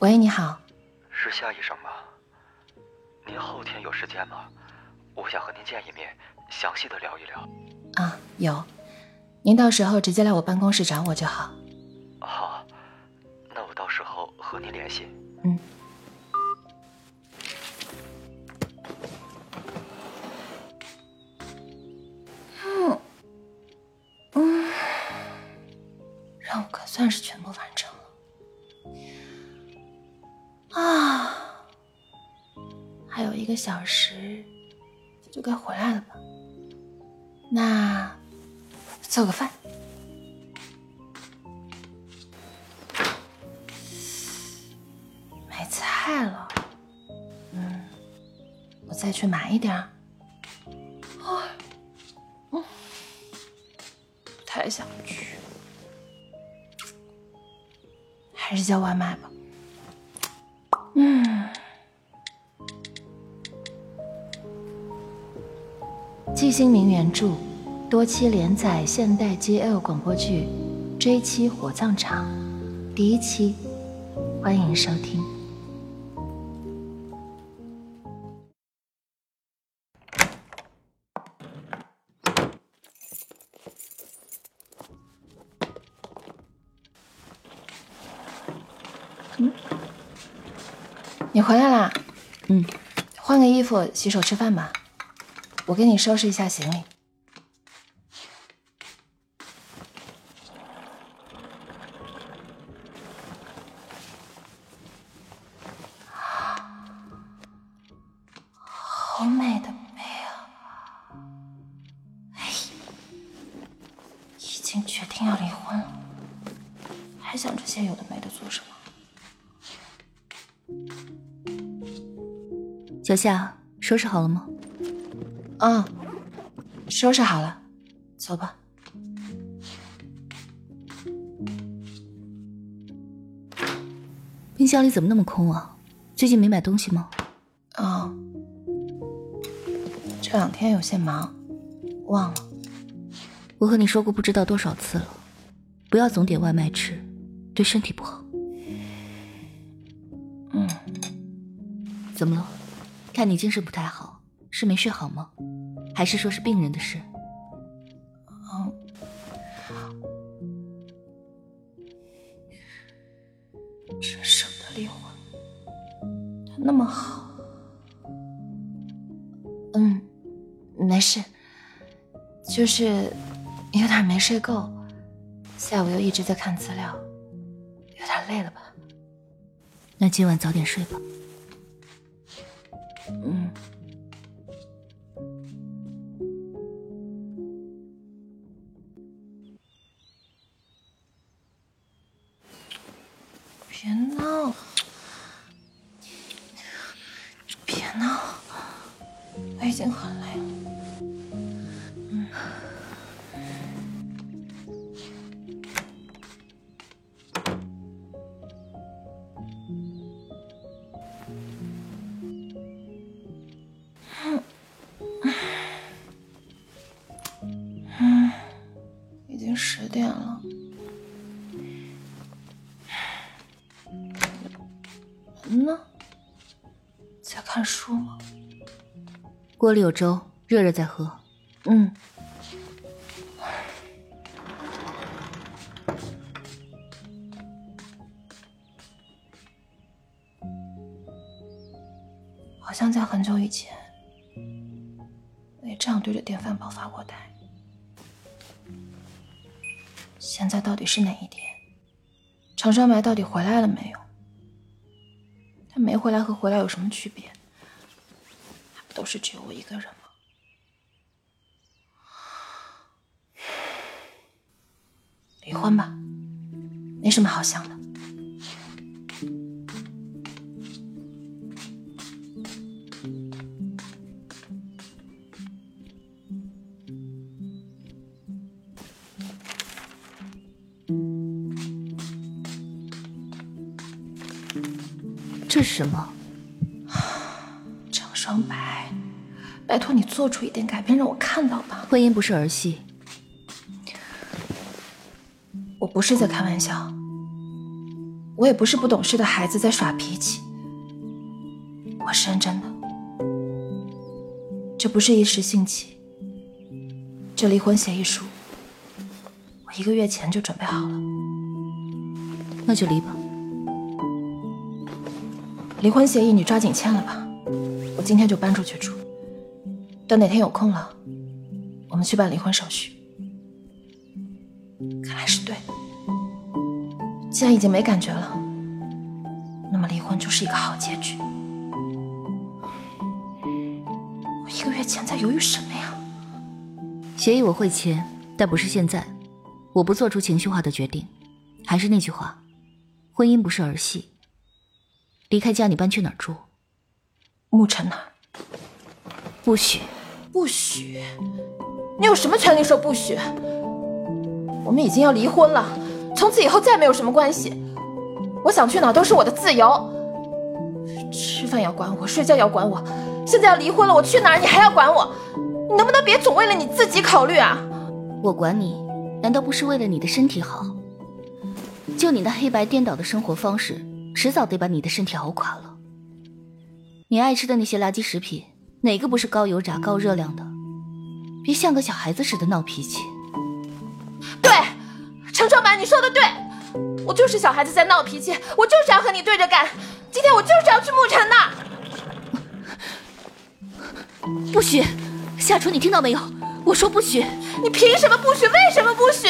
喂，你好，是夏医生吗？您后天有时间吗？我想和您见一面，详细的聊一聊。啊，有，您到时候直接来我办公室找我就好。好，那我到时候和您联系。嗯。小时就该回来了吧？那做个饭，没菜了。嗯，我再去买一点。啊，嗯，不太想去，还是叫外卖吧。嗯，季新明原著，多期连载现代 GL 广播剧《追妻火葬场》第一期，欢迎收听。嗯，你回来啦？嗯，换个衣服，洗手吃饭吧。我给你收拾一下行李。好美的背啊！哎，已经决定要离婚了，还想这些有的没的做什么？小夏，收拾好了吗？嗯，收拾好了，走吧。冰箱里怎么那么空啊？最近没买东西吗？哦，这两天有些忙，忘了。我和你说过不知道多少次了，不要总点外卖吃，对身体不好。嗯，怎么了？看你精神不太好，是没睡好吗？还是说是病人的事？嗯，真舍不得离婚。他那么好。嗯，没事，就是有点没睡够，下午又一直在看资料，有点累了吧？那今晚早点睡吧。嗯。我已经锅里有粥，热热再喝。嗯。好像在很久以前，我也这样对着电饭煲发过呆。现在到底是哪一天？长山埋到底回来了没有？他没回来和回来有什么区别？是只有我一个人吗？离婚吧，没什么好想的。这是什么？拜托你做出一点改变，让我看到吧。婚姻不是儿戏，我不是在开玩笑。我也不是不懂事的孩子在耍脾气，我是认真的。这不是一时兴起，这离婚协议书我一个月前就准备好了。那就离吧。离婚协议你抓紧签了吧，我今天就搬出去住。等哪天有空了，我们去办离婚手续。看来是对，既然已经没感觉了，那么离婚就是一个好结局。我一个月前在犹豫什么呀？协议我会签，但不是现在。我不做出情绪化的决定。还是那句话，婚姻不是儿戏。离开家，你搬去哪儿住？沐尘那儿。不许，不许！你有什么权利说不许？我们已经要离婚了，从此以后再没有什么关系。我想去哪都是我的自由。吃饭要管我，睡觉要管我。现在要离婚了，我去哪你还要管我？你能不能别总为了你自己考虑啊？我管你，难道不是为了你的身体好？就你那黑白颠倒的生活方式。迟早得把你的身体熬垮了。你爱吃的那些垃圾食品，哪个不是高油炸、高热量的？别像个小孩子似的闹脾气。对，程双白，你说的对，我就是小孩子在闹脾气，我就是要和你对着干。今天我就是要去沐尘那儿。不许，夏初，你听到没有？我说不许。你凭什么不许？为什么不许？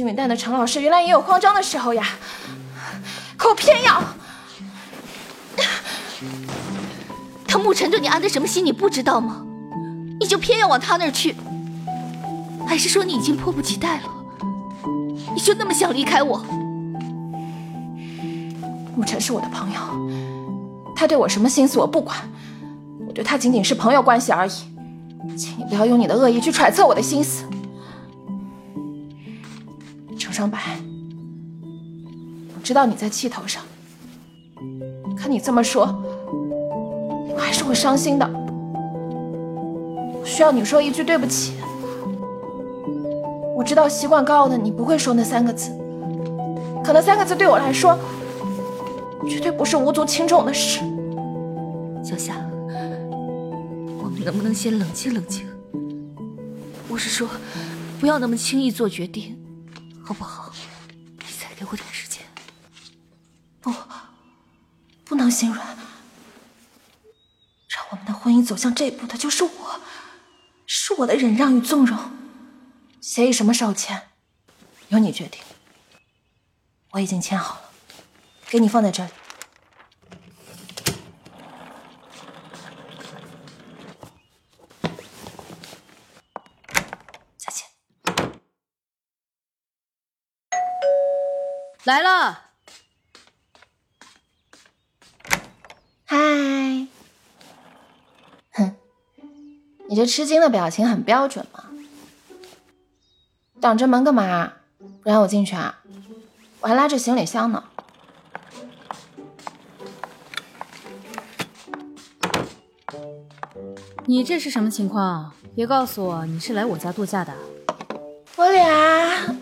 云淡的程老师原来也有慌张的时候呀，可我偏要。他沐尘对你安的什么心，你不知道吗？你就偏要往他那儿去，还是说你已经迫不及待了？你就那么想离开我？沐尘是我的朋友，他对我什么心思我不管，我对他仅仅是朋友关系而已，请你不要用你的恶意去揣测我的心思。张白，我知道你在气头上，可你这么说，还是会伤心的。需要你说一句对不起。我知道习惯高傲的你不会说那三个字，可那三个字对我来说，绝对不是无足轻重的事。小夏，我们能不能先冷静冷静？我是说，不要那么轻易做决定。好不好？你再给我点时间。不，不能心软。婚姻走向这一步的就是我，是我的忍让与纵容。协议什么时候签，由你决定。我已经签好了，给你放在这里。再见来了，你这吃惊的表情很标准嘛。挡着门干嘛？不让我进去啊？我还拉着行李箱呢。你这是什么情况？别告诉我你是来我家度假的。我俩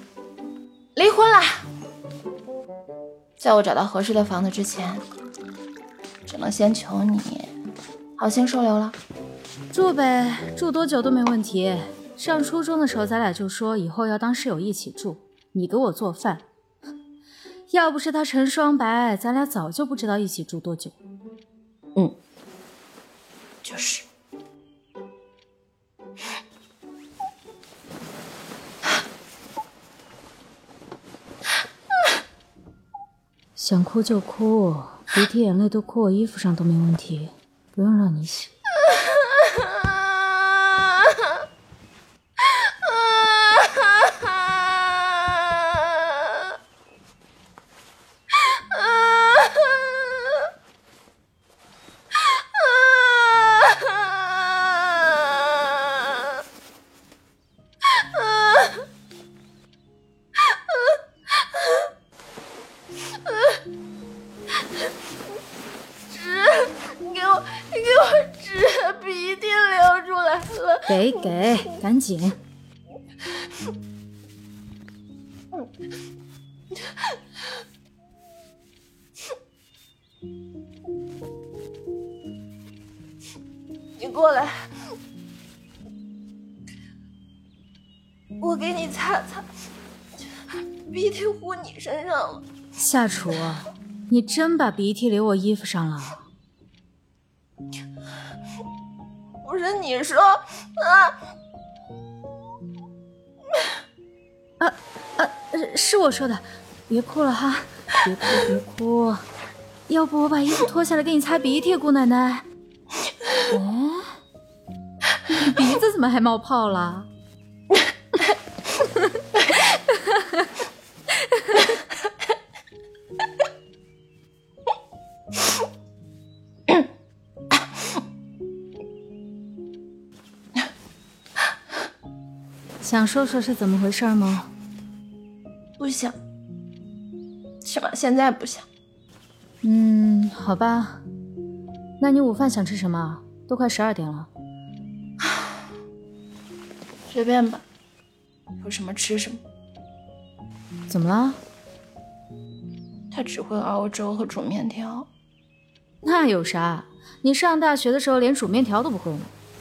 离婚了。在我找到合适的房子之前，只能先求你好心收留了。住呗，住多久都没问题。上初中的时候，咱俩就说以后要当室友一起住，你给我做饭。要不是他陈双白，咱俩早就不知道一起住多久。嗯，就是。想哭就哭，鼻涕眼泪都哭我衣服上都没问题，不用让你洗。姐你过来我给你擦擦鼻涕糊你身上了。夏楚你真把鼻涕流我衣服上了？是我说的，别哭了哈，别哭别 哭，要不我把衣服脱下来给你擦鼻涕，姑奶奶。嗯，你鼻子怎么还冒泡了？想说说是怎么回事吗？不想，起码现在不想。嗯，好吧。那你午饭想吃什么？都快十二点了。随便吧，有什么吃什么。怎么了？他只会熬粥和煮面条。那有啥？你上大学的时候连煮面条都不会呢。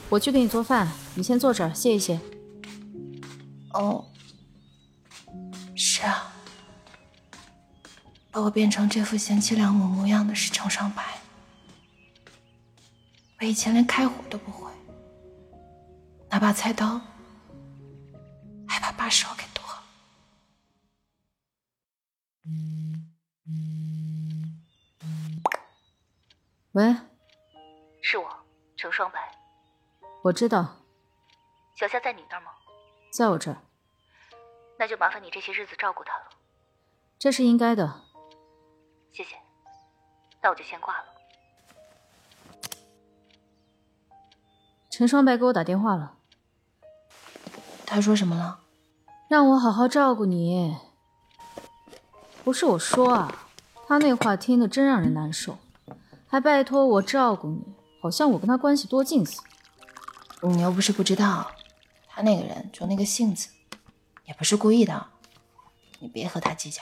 我去给你做饭，你先坐这儿歇一歇。哦，是啊，把我变成这副贤妻良母模样的是程双白。我以前连开火都不会，拿把菜刀还把把手给剁了。喂，是我，程双白。我知道。小夏在你那儿吗？在我这儿，那就麻烦你这些日子照顾他了。这是应该的。谢谢，那我就先挂了。陈双白给我打电话了，他说什么了？让我好好照顾你。不是我说啊，他那话听得真让人难受，还拜托我照顾你，好像我跟他关系多近似的。你又不是不知道。他那个人就那个性子，也不是故意的，你别和他计较。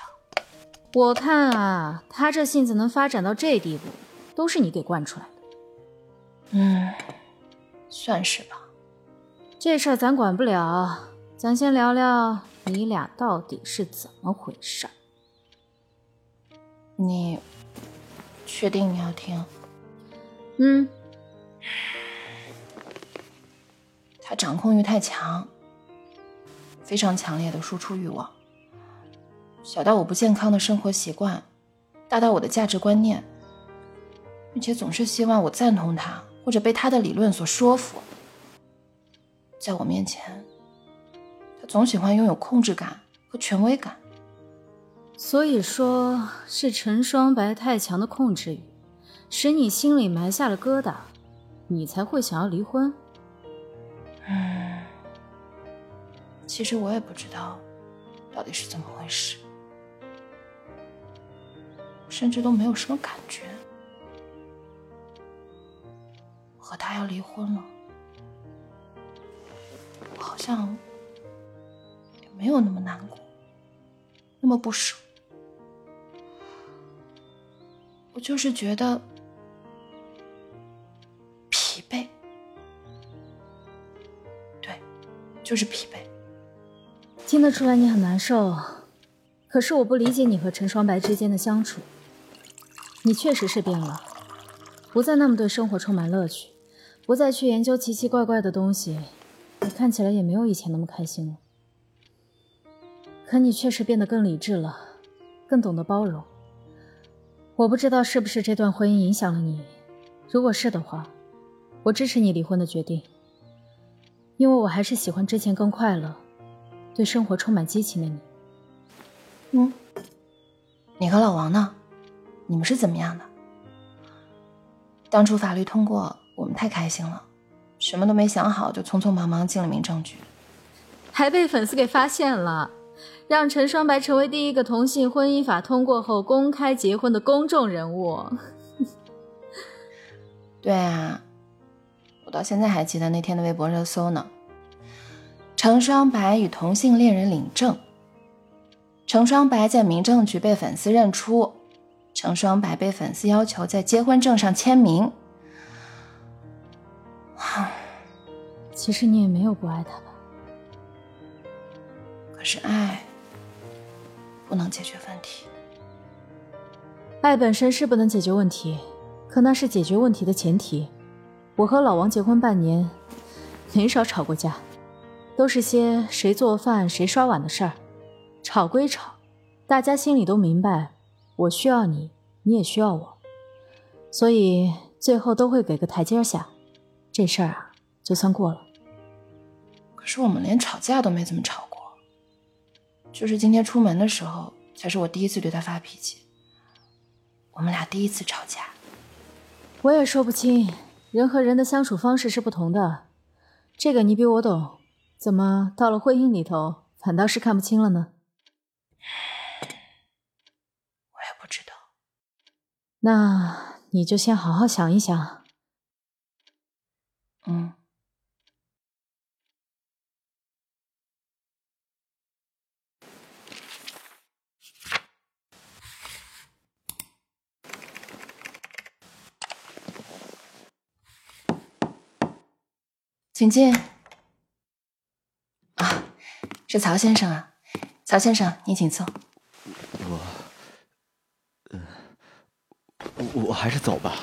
我看啊，他这性子能发展到这地步，都是你给惯出来的。嗯，算是吧。这事儿咱管不了，咱先聊聊你俩到底是怎么回事。你确定你要听？嗯。他掌控欲太强，非常强烈的输出欲望，小到我不健康的生活习惯，大到我的价值观念，并且总是希望我赞同他或者被他的理论所说服。在我面前，他总喜欢拥有控制感和权威感。所以说是陈双白太强的控制欲，使你心里埋下了疙瘩，你才会想要离婚。嗯，其实我也不知道到底是怎么回事，甚至都没有什么感觉。我和他要离婚了，我好像也没有那么难过，那么不舍。我就是觉得疲惫，对。就是疲惫，听得出来你很难受。可是我不理解你和陈双白之间的相处。你确实是变了，不再那么对生活充满乐趣，不再去研究奇奇怪怪的东西。你看起来也没有以前那么开心了。可你确实变得更理智了，更懂得包容。我不知道是不是这段婚姻影响了你。如果是的话，我支持你离婚的决定。因为我还是喜欢之前更快乐、对生活充满激情的你。嗯，你和老王呢？你们是怎么样的？当初法律通过，我们太开心了，什么都没想好就匆匆忙忙进了民政局，还被粉丝给发现了，让陈双白成为第一个同性婚姻法通过后公开结婚的公众人物。对啊。我到现在还记得那天的微博热搜呢。程双白与同性恋人领证。程双白在民政局被粉丝认出，程双白被粉丝要求在结婚证上签名。其实你也没有不爱他吧？可是爱不能解决问题。爱本身是不能解决问题，可那是解决问题的前提。我和老王结婚半年，没少吵过架，都是些谁做饭谁刷碗的事儿。吵归吵，大家心里都明白，我需要你，你也需要我，所以最后都会给个台阶下。这事儿啊，就算过了。可是我们连吵架都没怎么吵过，就是今天出门的时候，才是我第一次对他发脾气。我们俩第一次吵架，我也说不清，人和人的相处方式是不同的，这个你比我懂。怎么到了婚姻里头，反倒是看不清了呢？我也不知道。那你就先好好想一想。嗯。请进。啊，是曹先生啊，曹先生，您请坐。我，嗯，我我还是走吧。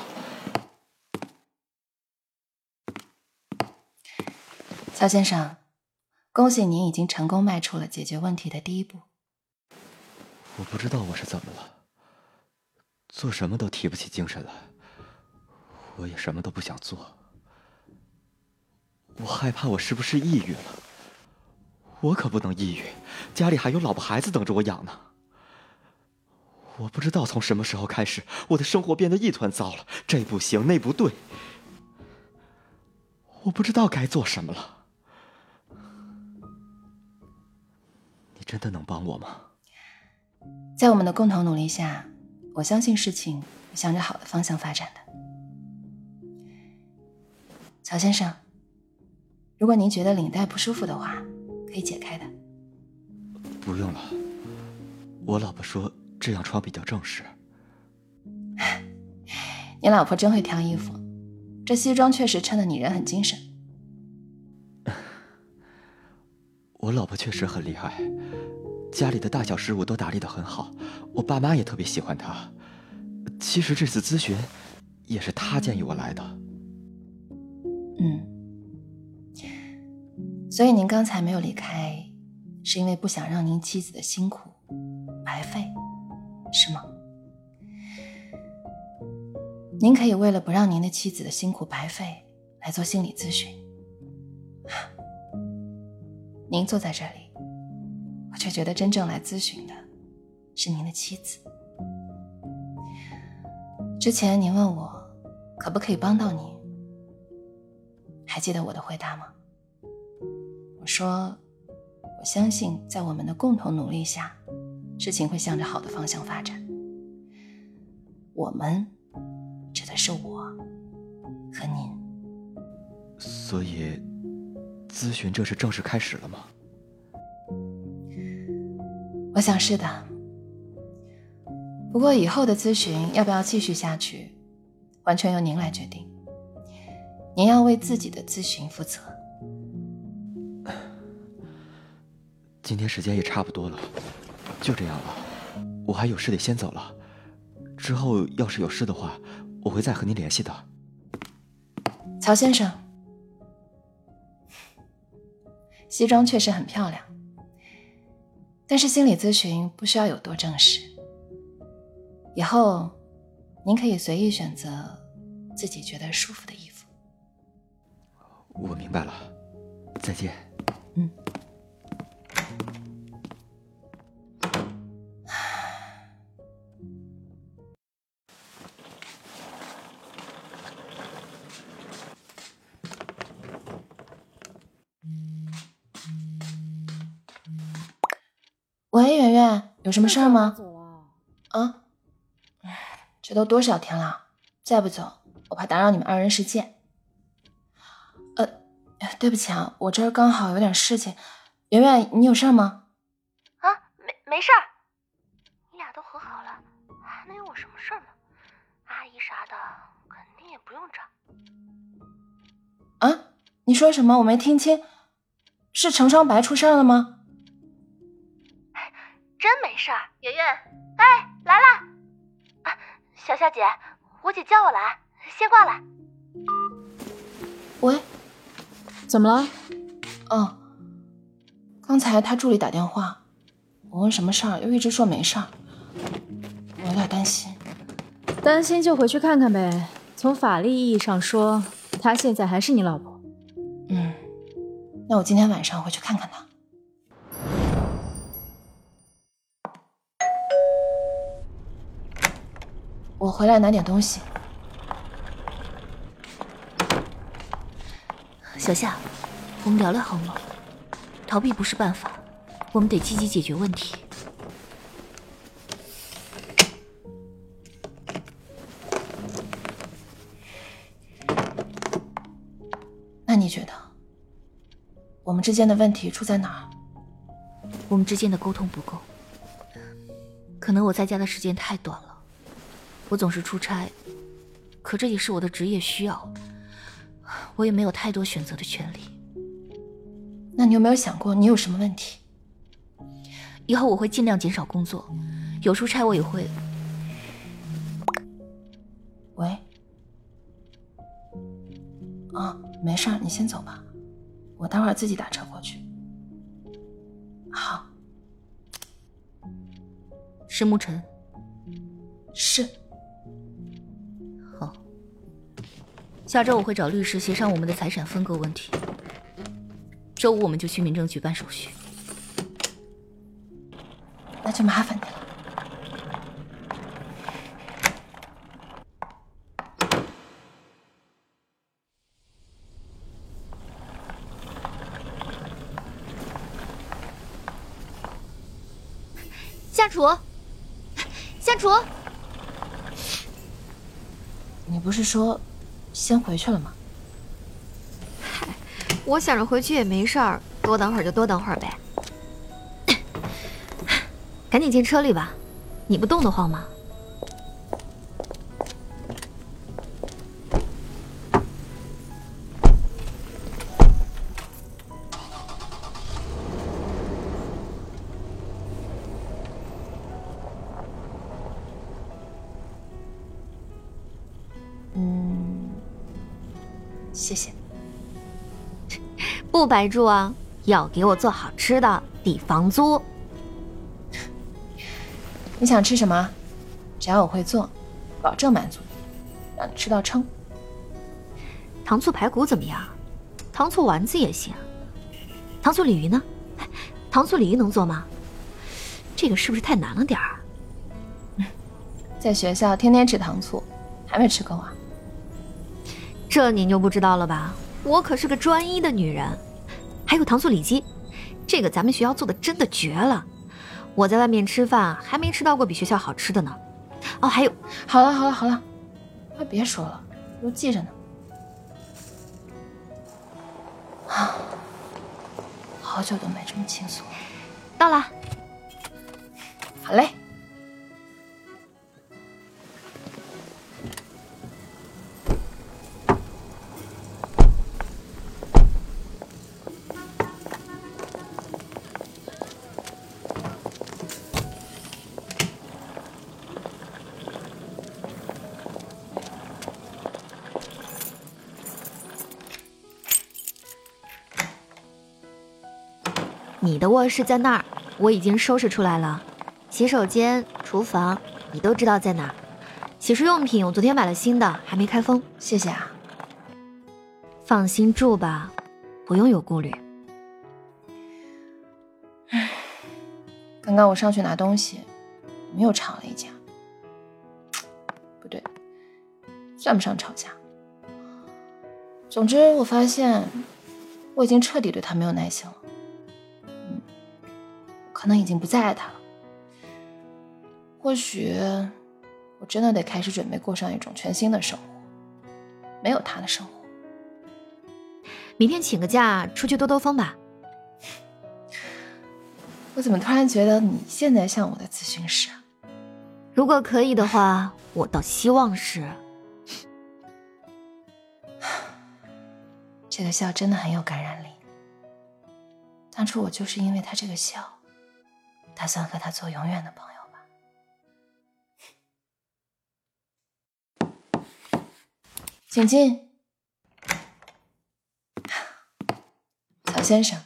曹先生，恭喜您已经成功迈出了解决问题的第一步。我不知道我是怎么了，做什么都提不起精神来，我也什么都不想做。我害怕我是不是抑郁了？我可不能抑郁，家里还有老婆孩子等着我养呢。我不知道从什么时候开始，我的生活变得一团糟了，这不行那不对，我不知道该做什么了。你真的能帮我吗？在我们的共同努力下，我相信事情会向着好的方向发展的。曹先生。如果您觉得领带不舒服的话，可以解开的。不用了，我老婆说这样穿比较正式。你老婆真会挑衣服，这西装确实衬得你人很精神。我老婆确实很厉害，家里的大小事务都打理得很好，我爸妈也特别喜欢她。其实这次咨询也是她建议我来的。嗯。所以您刚才没有离开，是因为不想让您妻子的辛苦白费，是吗？您可以为了不让您的妻子的辛苦白费来做心理咨询。您坐在这里，我却觉得真正来咨询的是您的妻子。之前您问我可不可以帮到您，还记得我的回答吗？说，我相信在我们的共同努力下，事情会向着好的方向发展。我们指的是我和您。所以，咨询这是正式开始了吗？我想是的。不过以后的咨询要不要继续下去，完全由您来决定。您要为自己的咨询负责。今天时间也差不多了，就这样了。我还有事得先走了，之后要是有事的话，我会再和您联系的。曹先生，西装确实很漂亮，但是心理咨询不需要有多正式。以后您可以随意选择自己觉得舒服的衣服。我明白了，再见。嗯。有什么事儿吗？啊，这都多少天了，再不走，我怕打扰你们二人世界。呃，对不起啊，我这儿刚好有点事情。圆圆，你有事吗？啊，没没事儿。你俩都和好了，还能有我什么事儿呢？阿姨啥的肯定也不用找。啊，你说什么？我没听清。是程双白出事了吗？真没事儿。圆圆，哎，来了。啊，小夏姐，我姐叫我来，先挂了。喂，怎么了？嗯，刚才他助理打电话，我问什么事儿，又一直说没事儿，我有点担心。担心就回去看看呗。从法律意义上说，她现在还是你老婆。嗯，那我今天晚上回去看看他。我回来拿点东西。小夏，我们聊聊好吗？逃避不是办法，我们得积极解决问题。那你觉得，我们之间的问题出在哪儿？我们之间的沟通不够，可能我在家的时间太短了，我总是出差，可这也是我的职业需要，我也没有太多选择的权利。那你有没有想过，你有什么问题？以后我会尽量减少工作，有出差我也会。喂，啊，没事儿，你先走吧，我待会儿自己打车过去。好，是沐晨，是。下周我会找律师协商我们的财产分割问题。周五我们就去民政局办手续。那就麻烦你了。夏楚，夏楚。你不是说先回去了吗？我想着回去也没事儿，多等会儿就多等会儿呗。赶紧进车里吧，你不冻得慌吗？白住啊，要给我做好吃的，抵房租。你想吃什么？只要我会做，保证满足你，让你吃到撑。糖醋排骨怎么样？糖醋丸子也行。糖醋鲤鱼呢？糖醋鲤鱼能做吗？这个是不是太难了点儿？在学校天天吃糖醋，还没吃够啊？这您就不知道了吧？我可是个专一的女人。还有糖醋里脊，这个咱们学校做的真的绝了。我在外面吃饭还没吃到过比学校好吃的呢。哦，还有，好了好了好了，快别说了，都记着呢。啊，好久都没这么轻松了。到了，好嘞。你的卧室在那儿，我已经收拾出来了。洗手间、厨房，你都知道在哪。洗漱用品我昨天买了新的，还没开封。谢谢啊。放心住吧，不用有顾虑。唉，刚刚我上去拿东西，我们又吵了一架。不对，算不上吵架。总之，我发现我已经彻底对他没有耐心了。可能已经不再爱他了。或许我真的得开始准备过上一种全新的生活，没有他的生活。明天请个假出去兜兜风吧。我怎么突然觉得你现在像我的咨询师啊？如果可以的话，我倒希望是。这个笑真的很有感染力。当初我就是因为他这个笑，打算和他做永远的朋友吧。请进，曹先生，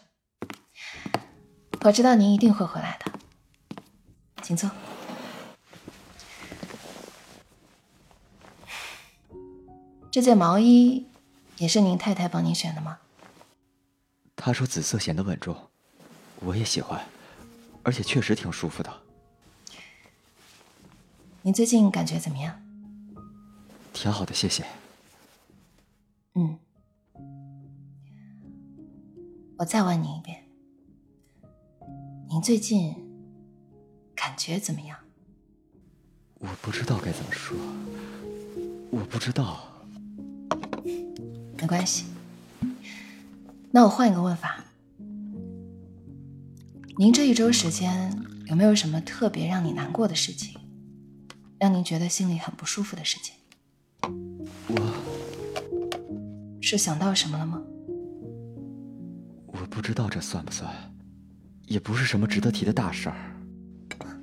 我知道您一定会回来的，请坐。这件毛衣也是您太太帮您选的吗？她说紫色显得稳重，我也喜欢，而且确实挺舒服的。您最近感觉怎么样？挺好的，谢谢。嗯，我再问你一遍，您最近感觉怎么样？我不知道该怎么说，我不知道。没关系，那我换一个问法。您这一周时间有没有什么特别让你难过的事情，让您觉得心里很不舒服的事情？我是想到什么了吗？我不知道这算不算，也不是什么值得提的大事儿。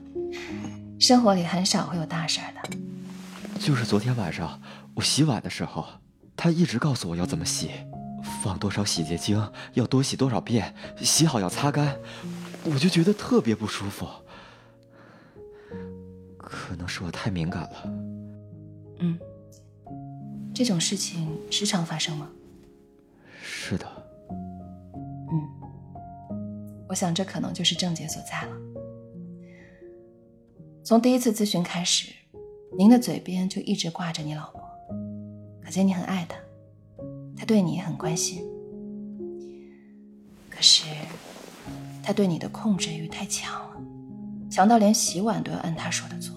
生活里很少会有大事儿的。就是昨天晚上我洗碗的时候。他一直告诉我要怎么洗，放多少洗洁精，要多洗多少遍，洗好要擦干，我就觉得特别不舒服。可能是我太敏感了。嗯，这种事情时常发生吗？是的。嗯，我想这可能就是症结所在了。从第一次咨询开始，您的嘴边就一直挂着你老婆。可见你很爱她，她对你也很关心。可是，他对你的控制欲太强了，强到连洗碗都要按他说的做。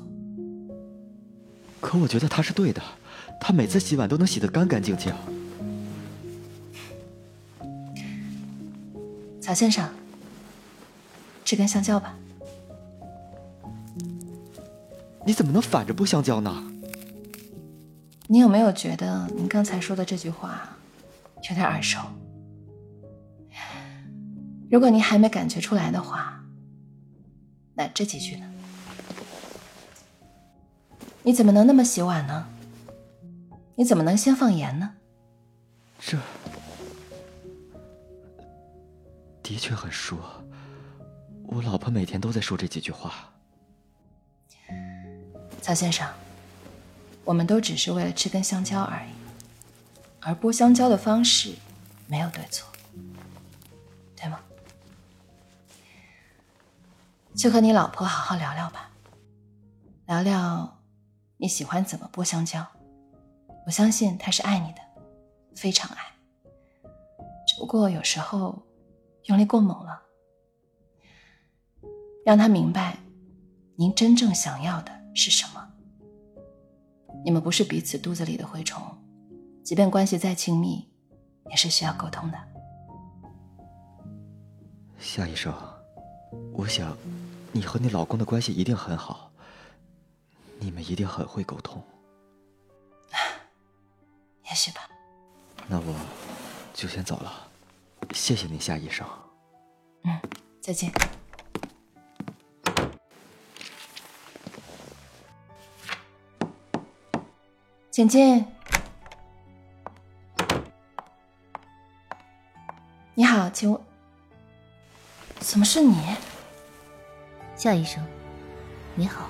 可我觉得他是对的，他每次洗碗都能洗得干干净净。曹先生，吃根香蕉吧。你怎么能反着剥香蕉呢？你有没有觉得你刚才说的这句话有点耳熟？如果您还没感觉出来的话，那这几句呢？你怎么能那么洗碗呢？你怎么能先放盐呢？这的确很熟，我老婆每天都在说这几句话。曹先生。我们都只是为了吃根香蕉而已，而剥香蕉的方式没有对错，就和你老婆好好聊聊吧，聊聊你喜欢怎么剥香蕉。我相信她是爱你的，非常爱。只不过有时候用力过猛了，让她明白您真正想要的是什么。你们不是彼此肚子里的蛔虫，即便关系再亲密，也是需要沟通的。夏医生，我想，你和你老公的关系一定很好，你们一定很会沟通。也许吧。那我就先走了，谢谢您，夏医生。嗯，再见。请进。你好，请问，怎么是你？夏医生，你好。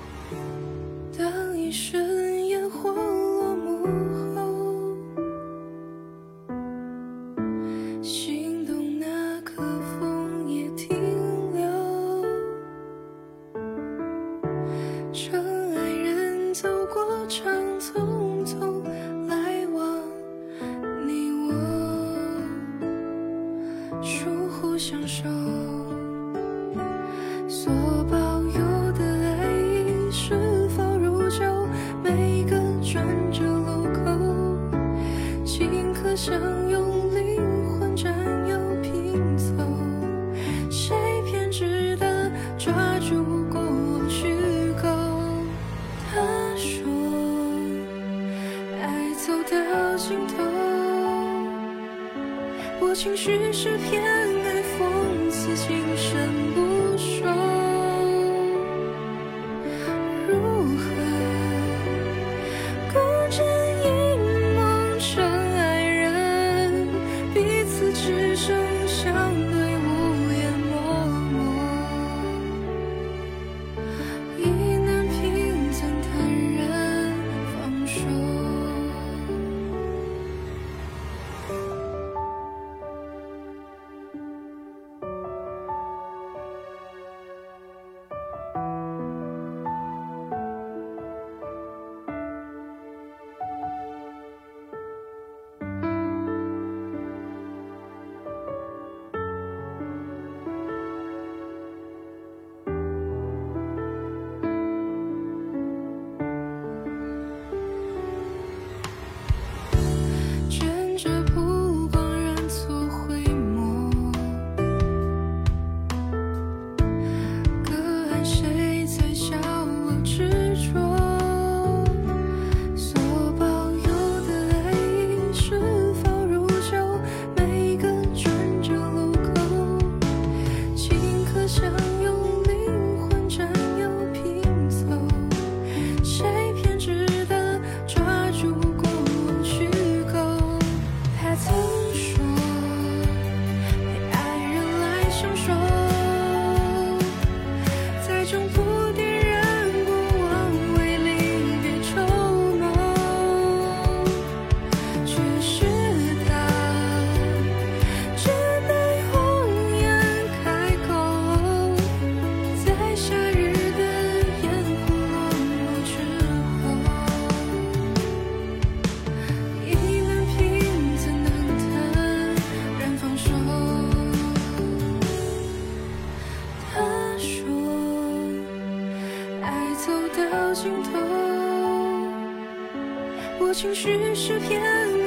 情绪是偏